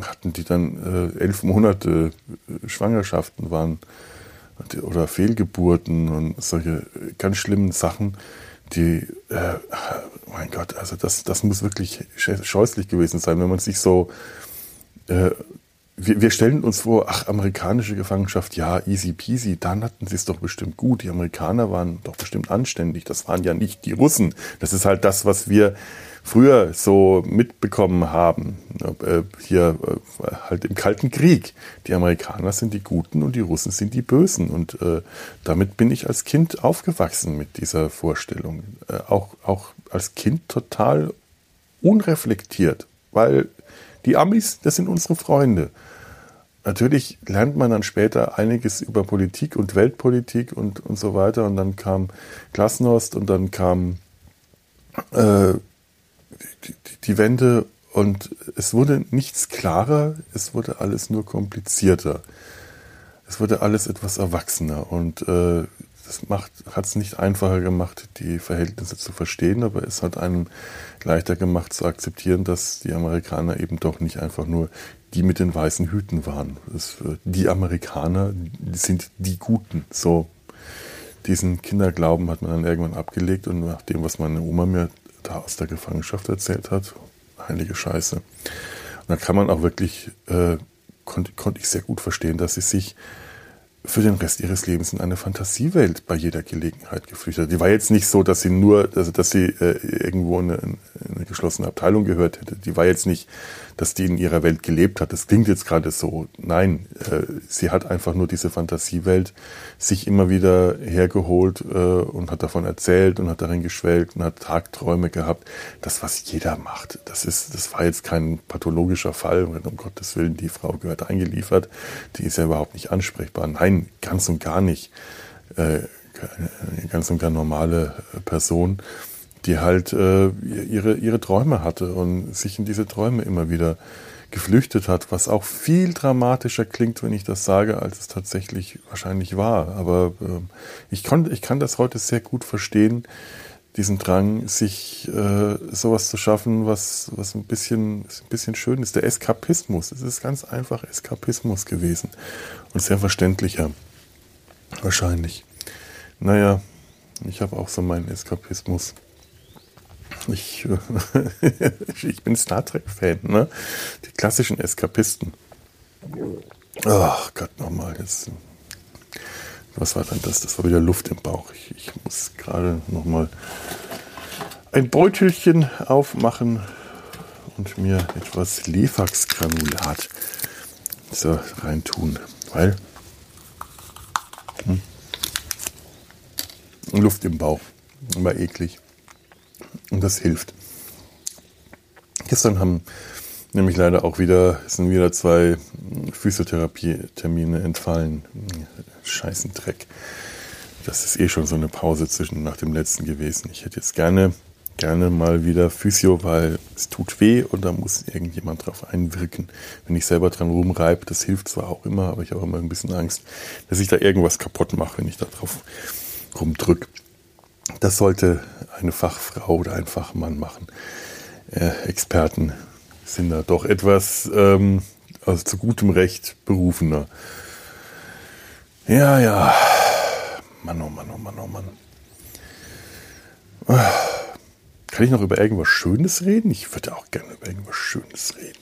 hatten die dann äh, elf Monate äh, Schwangerschaften, waren oder Fehlgeburten und solche ganz schlimmen Sachen, die, äh, mein Gott, also das, das muss wirklich scheußlich gewesen sein, wenn man sich so, äh, wir, wir stellen uns vor, ach, amerikanische Gefangenschaft, ja, easy peasy, dann hatten sie es doch bestimmt gut. Die Amerikaner waren doch bestimmt anständig. Das waren ja nicht die Russen. Das ist halt das, was wir früher so mitbekommen haben, äh, hier äh, halt im Kalten Krieg. Die Amerikaner sind die Guten und die Russen sind die Bösen. Und äh, damit bin ich als Kind aufgewachsen mit dieser Vorstellung. Auch, auch als Kind total unreflektiert, weil die Amis, das sind unsere Freunde. Natürlich lernt man dann später einiges über Politik und Weltpolitik und, und so weiter. Und dann kam Glasnost und dann kam äh, die, die Wende und es wurde nichts klarer, es wurde alles nur komplizierter. Es wurde alles etwas erwachsener und äh, das hat es nicht einfacher gemacht, die Verhältnisse zu verstehen, aber es hat einem leichter gemacht zu akzeptieren, dass die Amerikaner eben doch nicht einfach nur die mit den weißen Hüten waren. Das, äh, die Amerikaner sind die Guten. So diesen Kinderglauben hat man dann irgendwann abgelegt und nach dem, was meine Oma mir da aus der Gefangenschaft erzählt hat. Heilige Scheiße. Und da kann man auch wirklich, äh, konnte, konnte ich sehr gut verstehen, dass sie sich für den Rest ihres Lebens in eine Fantasiewelt bei jeder Gelegenheit geflüchtet hat. Die war jetzt nicht so, dass sie nur, also dass sie äh, irgendwo in eine, eine geschlossene Abteilung gehört hätte. Die war jetzt nicht dass die in ihrer Welt gelebt hat. Das klingt jetzt gerade so. Nein, äh, sie hat einfach nur diese Fantasiewelt sich immer wieder hergeholt äh, und hat davon erzählt und hat darin geschwelgt und hat Tagträume gehabt. Das, was jeder macht. Das ist, das war jetzt kein pathologischer Fall. Um Gottes Willen, die Frau gehört eingeliefert. Die ist ja überhaupt nicht ansprechbar. Nein, ganz und gar nicht. Äh, eine ganz und gar normale Person die halt äh, ihre, ihre Träume hatte und sich in diese Träume immer wieder geflüchtet hat, was auch viel dramatischer klingt, wenn ich das sage, als es tatsächlich wahrscheinlich war. Aber äh, ich, kon, ich kann das heute sehr gut verstehen, diesen Drang, sich äh, sowas zu schaffen, was, was ein, bisschen, ein bisschen schön ist. Der Eskapismus. Es ist ganz einfach Eskapismus gewesen. Und sehr verständlicher. Wahrscheinlich. Naja, ich habe auch so meinen Eskapismus. Ich, ich bin Star Trek-Fan, ne? Die klassischen Eskapisten. Ach Gott, nochmal. Was war denn das? Das war wieder Luft im Bauch. Ich, ich muss gerade nochmal ein Beutelchen aufmachen und mir etwas Lefax-Granulat so reintun. Weil hm, Luft im Bauch. Immer eklig. Und das hilft. Gestern haben nämlich leider auch wieder, sind wieder zwei Physiotherapie-Termine entfallen. Scheißen Dreck. Das ist eh schon so eine Pause zwischen nach dem letzten gewesen. Ich hätte jetzt gerne, gerne mal wieder Physio, weil es tut weh und da muss irgendjemand drauf einwirken. Wenn ich selber dran rumreibe, das hilft zwar auch immer, aber ich habe immer ein bisschen Angst, dass ich da irgendwas kaputt mache, wenn ich da drauf rumdrücke. Das sollte eine Fachfrau oder ein Fachmann machen. Äh, Experten sind da doch etwas ähm, also zu gutem Recht berufener. Ja, ja. Mann, oh Mann, oh Mann, oh Mann. Kann ich noch über irgendwas Schönes reden? Ich würde auch gerne über irgendwas Schönes reden.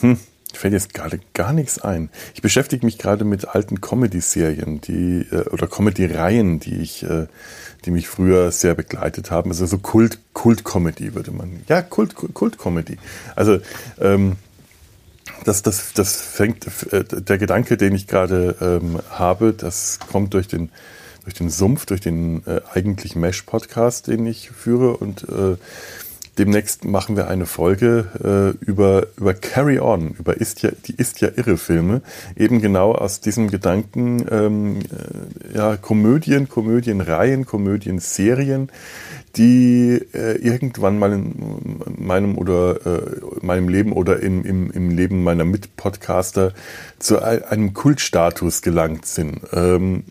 Hm fällt jetzt gerade gar nichts ein. Ich beschäftige mich gerade mit alten Comedy-Serien, die äh, oder Comedy-Reihen, die ich, äh, die mich früher sehr begleitet haben. Also so Kult, Kult-Comedy würde man. Ja, Kult, Kult-Comedy. Also ähm, das, das, das fängt, äh, der Gedanke, den ich gerade ähm, habe, das kommt durch den, durch den Sumpf, durch den äh, eigentlich Mesh-Podcast, den ich führe und äh, demnächst machen wir eine Folge äh, über, über Carry On, über ist ja, die Ist ja irre Filme. Eben genau aus diesem Gedanken, ähm, äh, ja, Komödien, Komödienreihen, Komödienserien, die äh, irgendwann mal in meinem oder äh, meinem Leben oder im, im, im Leben meiner Mitpodcaster zu einem Kultstatus gelangt sind. Ähm,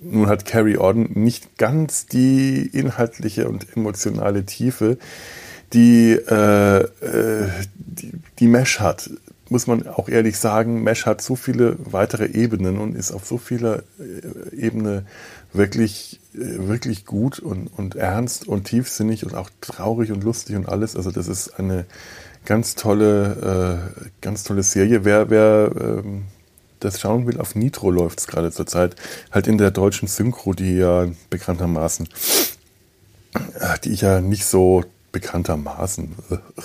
nun hat Carry On nicht ganz die inhaltliche und emotionale Tiefe, die, äh, äh, die, die Mesh hat, muss man auch ehrlich sagen, Mesh hat so viele weitere Ebenen und ist auf so viele Ebene wirklich, äh, wirklich gut und, und ernst und tiefsinnig und auch traurig und lustig und alles. Also das ist eine ganz tolle, äh, ganz tolle Serie. Wer, wer ähm, das schauen will, auf Nitro läuft es gerade zurzeit. Halt in der deutschen Synchro, die ja bekanntermaßen, äh, die ich ja nicht so bekanntermaßen,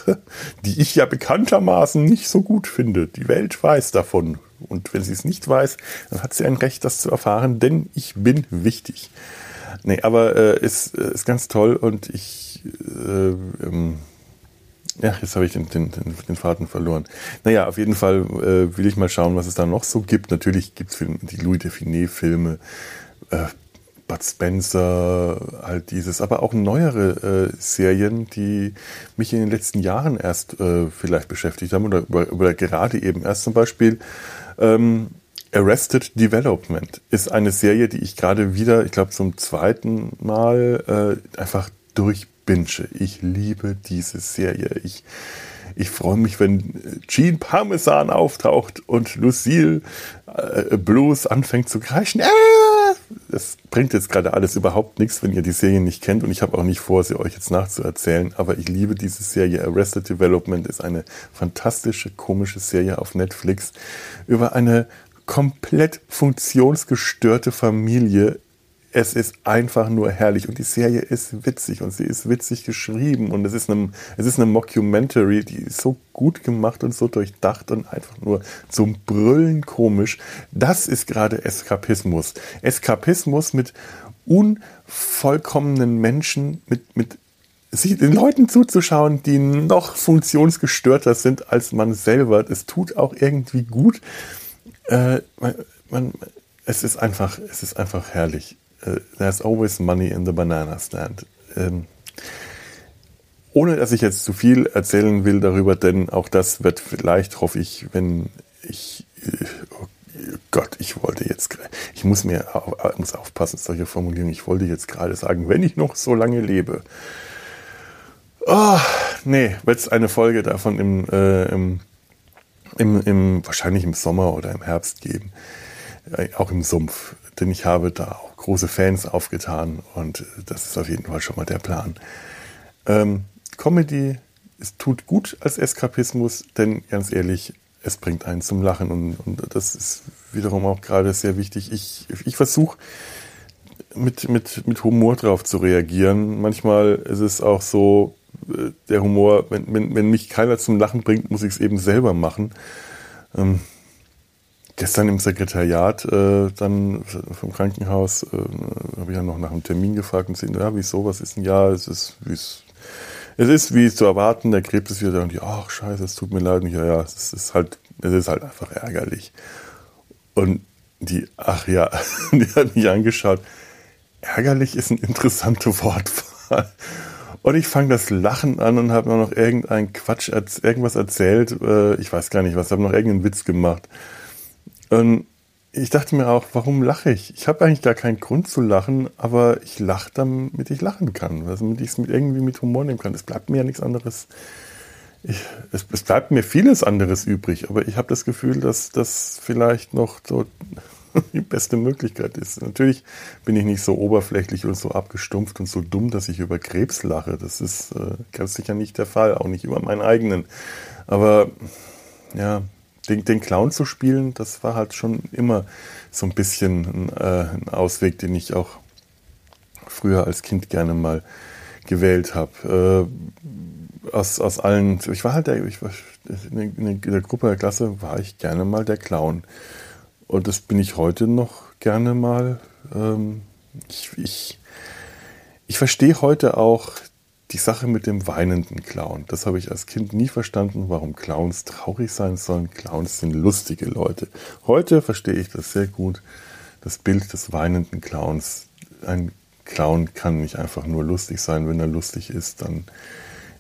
die ich ja bekanntermaßen nicht so gut finde. Die Welt weiß davon. Und wenn sie es nicht weiß, dann hat sie ein Recht, das zu erfahren, denn ich bin wichtig. Nee, aber äh, ist, äh, ist ganz toll und ich, äh, ähm, ja, jetzt habe ich den, den, den, Faden verloren. Naja, auf jeden Fall äh, will ich mal schauen, was es da noch so gibt. Natürlich gibt es die Louis Define-Filme, äh, Bud Spencer, halt dieses, aber auch neuere äh, Serien, die mich in den letzten Jahren erst äh, vielleicht beschäftigt haben oder, oder, gerade eben erst zum Beispiel ähm, Arrested Development ist eine Serie, die ich gerade wieder, ich glaube zum zweiten Mal äh, einfach durchbinge. Ich liebe diese Serie. Ich ich freue mich, wenn Jean Parmesan auftaucht und Lucille äh, Blues anfängt zu kreischen. Äh, das bringt jetzt gerade alles überhaupt nichts, wenn ihr die Serie nicht kennt und ich habe auch nicht vor, sie euch jetzt nachzuerzählen, aber ich liebe diese Serie. Arrested Development ist eine fantastische, komische Serie auf Netflix über eine komplett funktionsgestörte Familie es ist einfach nur herrlich und die Serie ist witzig und sie ist witzig geschrieben und es ist eine, es ist eine Mockumentary, die ist so gut gemacht und so durchdacht und einfach nur zum Brüllen komisch. Das ist gerade Eskapismus. Eskapismus mit unvollkommenen Menschen, mit, mit sich den Leuten zuzuschauen, die noch funktionsgestörter sind als man selber. Es tut auch irgendwie gut. Äh, man, man, es ist einfach, es ist einfach herrlich. Uh, there's always money in the banana stand. Ähm, ohne dass ich jetzt zu viel erzählen will darüber, denn auch das wird vielleicht, hoffe ich, wenn ich, oh Gott, ich wollte jetzt, ich muss mir, muss aufpassen, solche Formulierungen, ich wollte jetzt gerade sagen, wenn ich noch so lange lebe. Oh, nee, wird es eine Folge davon im, äh, im, im, im, wahrscheinlich im Sommer oder im Herbst geben. Äh, auch im Sumpf denn ich habe da auch große Fans aufgetan und das ist auf jeden Fall schon mal der Plan. Ähm, Comedy, es tut gut als Eskapismus, denn ganz ehrlich, es bringt einen zum Lachen und, und das ist wiederum auch gerade sehr wichtig. Ich, ich versuche mit, mit, mit Humor drauf zu reagieren. Manchmal ist es auch so, äh, der Humor, wenn, wenn, wenn mich keiner zum Lachen bringt, muss ich es eben selber machen. Ähm, gestern im Sekretariat äh, dann vom Krankenhaus äh, habe ich ja noch nach einem Termin gefragt und sie, ja, wieso, was ist denn, ja, es ist, wie es, ist wie zu erwarten, der Krebs ist wieder da und die, ach scheiße, es tut mir leid, ich, ja, ja, es ist halt, es ist halt einfach ärgerlich. Und die, ach ja, die hat mich angeschaut, ärgerlich ist ein interessanter Wortwahl. Und ich fange das Lachen an und habe noch irgendeinen Quatsch, irgendwas erzählt. Äh, ich weiß gar nicht was, habe noch irgendeinen Witz gemacht. Und ich dachte mir auch, warum lache ich? Ich habe eigentlich gar keinen Grund zu lachen, aber ich lache, damit ich lachen kann, damit ich es mit irgendwie mit Humor nehmen kann. Es bleibt mir ja nichts anderes. Ich, es, es, bleibt mir vieles anderes übrig, aber ich habe das Gefühl, dass das vielleicht noch so die beste Möglichkeit ist. Natürlich bin ich nicht so oberflächlich und so abgestumpft und so dumm, dass ich über Krebs lache. Das ist äh, ganz sicher nicht der Fall, auch nicht über meinen eigenen. Aber ja, den, den Clown zu spielen, das war halt schon immer so ein bisschen ein, äh, ein Ausweg, den ich auch früher als Kind gerne mal gewählt habe. Äh, aus, aus allen, ich war halt der, ich war, in der Gruppe der Klasse war ich gerne mal der Clown. Und das bin ich heute noch gerne mal. Ähm, ich, ich, ich verstehe heute auch die Sache mit dem weinenden Clown, das habe ich als Kind nie verstanden, warum Clowns traurig sein sollen. Clowns sind lustige Leute. Heute verstehe ich das sehr gut. Das Bild des weinenden Clowns. Ein Clown kann nicht einfach nur lustig sein. Wenn er lustig ist, dann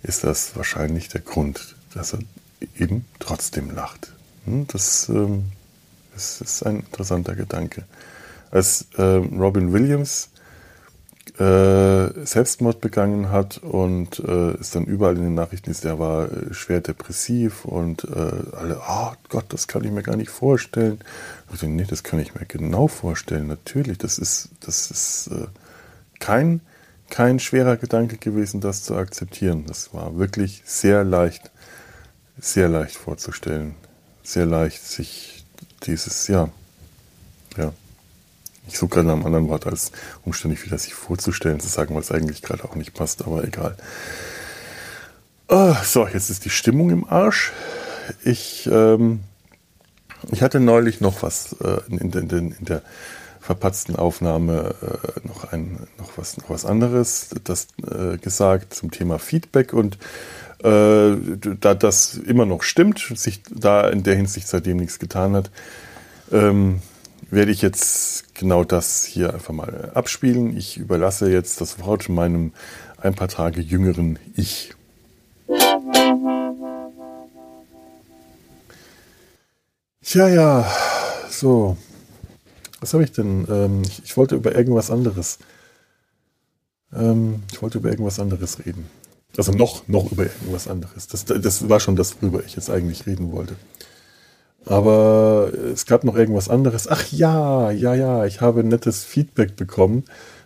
ist das wahrscheinlich der Grund, dass er eben trotzdem lacht. Hm, das, ähm, das ist ein interessanter Gedanke. Als ähm, Robin Williams äh, Selbstmord begangen hat und äh, ist dann überall in den Nachrichten ist, der war äh, schwer depressiv und äh, alle, oh Gott, das kann ich mir gar nicht vorstellen. Ich dachte, nee, das kann ich mir genau vorstellen. Natürlich, das ist, das ist äh, kein, kein schwerer Gedanke gewesen, das zu akzeptieren. Das war wirklich sehr leicht, sehr leicht vorzustellen. Sehr leicht, sich dieses, ja, ja, ich suche gerade nach einem anderen Wort als umständlich wieder sich vorzustellen, zu sagen, was eigentlich gerade auch nicht passt, aber egal. Oh, so, jetzt ist die Stimmung im Arsch. Ich, ähm, ich hatte neulich noch was äh, in, in, in, in, der verpatzten Aufnahme äh, noch, ein, noch, was, noch was anderes das, äh, gesagt zum Thema Feedback und äh, da das immer noch stimmt, sich da in der Hinsicht seitdem nichts getan hat, ähm, werde ich jetzt genau das hier einfach mal abspielen. Ich überlasse jetzt das Wort meinem ein paar Tage jüngeren Ich. Tja, ja, so. Was habe ich denn? Ähm, ich, ich, wollte über irgendwas anderes. Ähm, ich wollte über irgendwas anderes reden. Also noch, noch über irgendwas anderes. Das, das war schon das, worüber ich jetzt eigentlich reden wollte. Aber es gab noch irgendwas anderes. Ach ja, ja, ja, ich habe nettes Feedback bekommen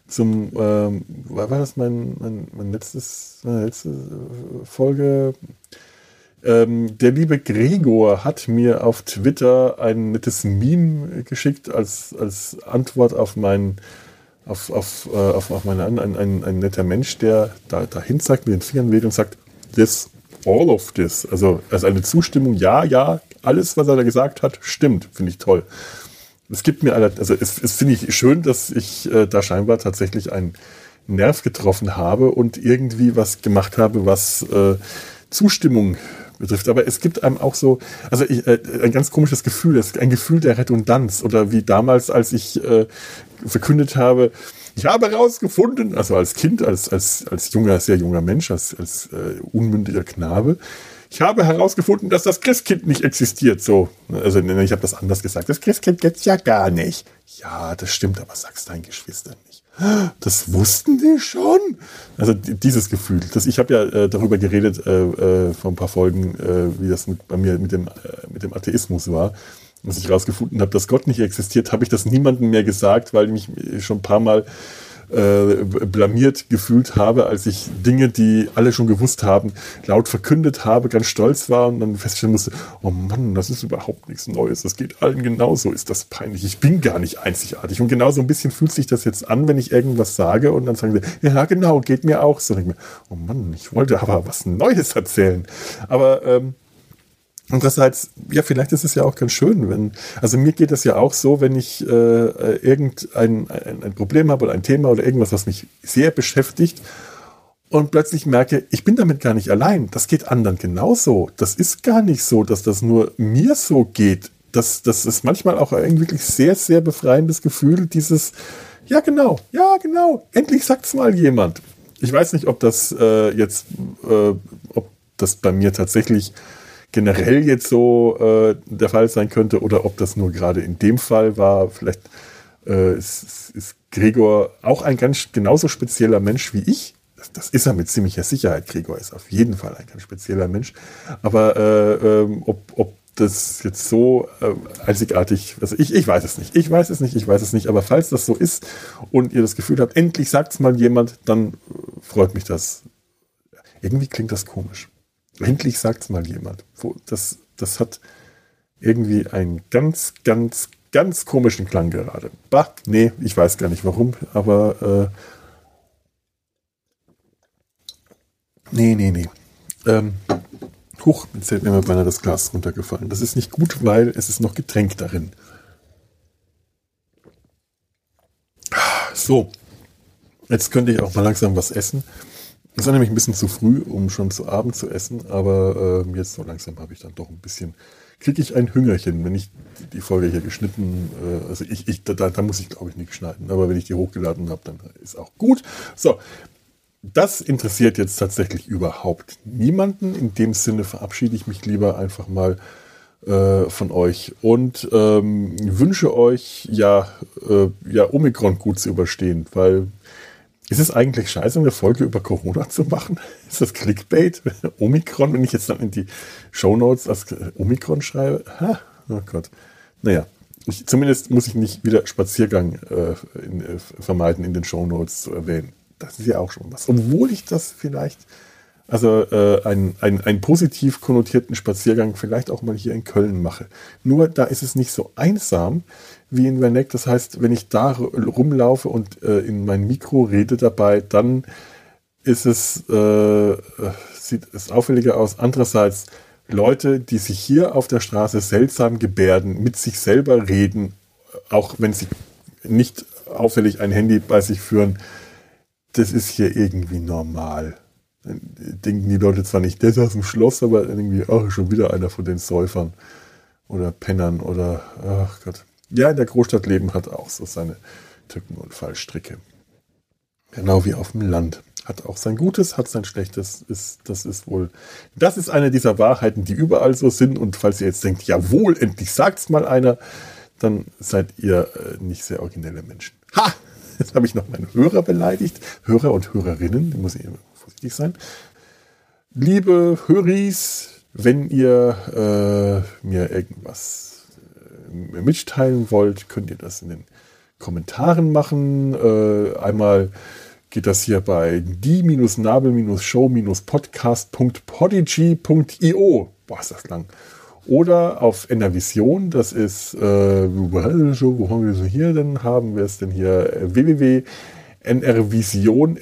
zum, ähm, war, das mein, mein, mein letztes, meine letzte Folge? Ähm, der liebe Gregor hat mir auf Twitter ein nettes Meme geschickt als, als Antwort auf mein, auf, auf, äh, auf, auf meine, ein, ein, ein netter Mensch, der da, dahin sagt, mit den Fingern weht und sagt, this, all of this. Also, also eine Zustimmung, ja, ja, alles, was er da gesagt hat, stimmt. Finde ich toll. Es gibt mir, also es, es finde ich schön, dass ich äh, da scheinbar tatsächlich einen Nerv getroffen habe und irgendwie was gemacht habe, was äh, Zustimmung betrifft. Aber es gibt einem auch so, also ich, äh, ein ganz komisches Gefühl, ein Gefühl der Redundanz oder wie damals, als ich äh, verkündet habe, ich habe herausgefunden, also als Kind, als, als, als junger, sehr junger Mensch, als, als äh, unmündiger Knabe, ich habe herausgefunden, dass das Christkind nicht existiert. So, also ich habe das anders gesagt. Das Christkind gibt's ja gar nicht. Ja, das stimmt, aber sag's deinen Geschwistern nicht. Das wussten die schon. Also dieses Gefühl. Das, ich habe ja äh, darüber geredet äh, äh, vor ein paar Folgen, äh, wie das mit, bei mir mit dem, äh, mit dem Atheismus war. Als ich herausgefunden habe, dass Gott nicht existiert, habe ich das niemandem mehr gesagt, weil ich mich schon ein paar Mal äh, blamiert gefühlt habe, als ich Dinge, die alle schon gewusst haben, laut verkündet habe, ganz stolz war und dann feststellen musste, oh Mann, das ist überhaupt nichts Neues, das geht allen genauso, ist das peinlich, ich bin gar nicht einzigartig. Und genau so ein bisschen fühlt sich das jetzt an, wenn ich irgendwas sage und dann sagen sie, ja genau, geht mir auch so. Und ich mir, oh Mann, ich wollte aber was Neues erzählen. Aber ähm, Andererseits, ja, vielleicht ist es ja auch ganz schön, wenn, also mir geht es ja auch so, wenn ich äh, irgendein ein, ein Problem habe oder ein Thema oder irgendwas, was mich sehr beschäftigt und plötzlich merke, ich bin damit gar nicht allein. Das geht anderen genauso. Das ist gar nicht so, dass das nur mir so geht. Das, das ist manchmal auch ein wirklich sehr, sehr befreiendes Gefühl, dieses, ja genau, ja genau, endlich sagt's mal jemand. Ich weiß nicht, ob das äh, jetzt, äh, ob das bei mir tatsächlich generell jetzt so äh, der Fall sein könnte oder ob das nur gerade in dem Fall war. Vielleicht äh, ist, ist Gregor auch ein ganz genauso spezieller Mensch wie ich. Das, das, ist er mit ziemlicher Sicherheit. Gregor ist auf jeden Fall ein ganz spezieller Mensch. Aber äh, ähm, ob, ob das jetzt so äh, einzigartig, also ich, ich weiß es nicht. Ich weiß es nicht, ich weiß es nicht. Aber falls das so ist und ihr das Gefühl habt, endlich sagt es mal jemand, dann äh, freut mich das. Irgendwie klingt das komisch. Endlich sagt es mal jemand. Das, das hat irgendwie einen ganz, ganz, ganz komischen Klang gerade. Bah, nee, ich weiß gar nicht warum, aber äh, nee, nee, nee. Ähm, huch, jetzt ist mir beinahe das Glas runtergefallen. Das ist nicht gut, weil es ist noch Getränk darin. So, jetzt könnte ich auch mal langsam was essen. Es war nämlich ein bisschen zu früh, um schon zu Abend zu essen, aber äh, jetzt so langsam habe ich dann doch ein bisschen, kriege ich ein Hüngerchen, wenn ich die Folge hier geschnitten, äh, also ich, ich da, da muss ich glaube ich nicht schneiden, aber wenn ich die hochgeladen habe, dann ist auch gut. So, das interessiert jetzt tatsächlich überhaupt niemanden. In dem Sinne verabschiede ich mich lieber einfach mal äh, von euch und ähm, wünsche euch ja, äh, ja Omikron gut zu überstehen, weil ist es eigentlich scheiße, eine Folge über Corona zu machen? Ist das Clickbait? Omikron, wenn ich jetzt dann in die Shownotes als Omikron schreibe? Ha, oh Gott. Naja, ich, zumindest muss ich nicht wieder Spaziergang äh, in, äh, vermeiden, in den Shownotes zu erwähnen. Das ist ja auch schon was. Obwohl ich das vielleicht, also äh, einen, einen, einen positiv konnotierten Spaziergang vielleicht auch mal hier in Köln mache. Nur da ist es nicht so einsam, wie in Werneck. Das heißt, wenn ich da rumlaufe und äh, in mein Mikro rede dabei, dann ist es, äh, sieht es auffälliger aus. Andererseits, Leute, die sich hier auf der Straße seltsam gebärden, mit sich selber reden, auch wenn sie nicht auffällig ein Handy bei sich führen, das ist hier irgendwie normal. Denken die Leute zwar nicht, der ist aus dem Schloss, aber irgendwie, ach, schon wieder einer von den Säufern oder Pennern oder, ach Gott. Ja, in der Großstadt leben hat auch so seine Tücken und Fallstricke. Genau wie auf dem Land. Hat auch sein Gutes, hat sein Schlechtes. Ist, das ist wohl, das ist eine dieser Wahrheiten, die überall so sind. Und falls ihr jetzt denkt, jawohl, endlich sagt's mal einer, dann seid ihr äh, nicht sehr originelle Menschen. Ha! Jetzt habe ich noch meinen Hörer beleidigt. Hörer und Hörerinnen, da muss ich immer vorsichtig sein. Liebe Höris, wenn ihr äh, mir irgendwas mitteilen wollt, könnt ihr das in den Kommentaren machen. Äh, einmal geht das hier bei die-nabel-show-podcast.podigy.io. Boah, ist das lang. Oder auf NRVision, das ist, äh, wo haben wir es hier denn? Haben wir es denn hier? www.nrvision,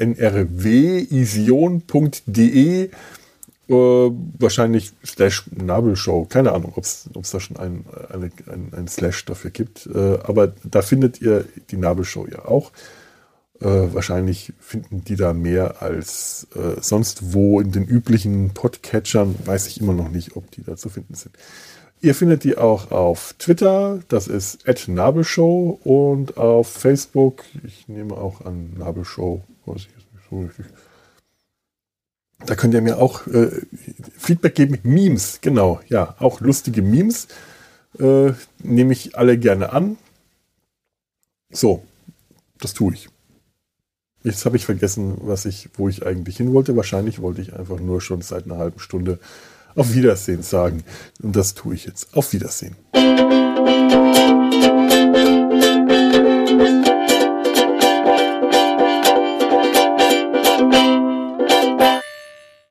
nrwision.de äh, wahrscheinlich Slash Nabelshow. Keine Ahnung, ob es da schon ein, eine, ein, ein, Slash dafür gibt. Äh, aber da findet ihr die Nabelshow ja auch. Äh, wahrscheinlich finden die da mehr als äh, sonst wo in den üblichen Podcatchern. Weiß ich immer noch nicht, ob die da zu finden sind. Ihr findet die auch auf Twitter, das ist Nabelshow und auf Facebook, ich nehme auch an Nabelshow, weiß ich jetzt nicht so richtig da könnt ihr mir auch äh, Feedback geben. Memes, genau, ja, auch lustige Memes. Äh, nehme ich alle gerne an. So, das tue ich. Jetzt habe ich vergessen, was ich, wo ich eigentlich hin wollte. Wahrscheinlich wollte ich einfach nur schon seit einer halben Stunde auf Wiedersehen sagen. Und das tue ich jetzt. Auf Wiedersehen.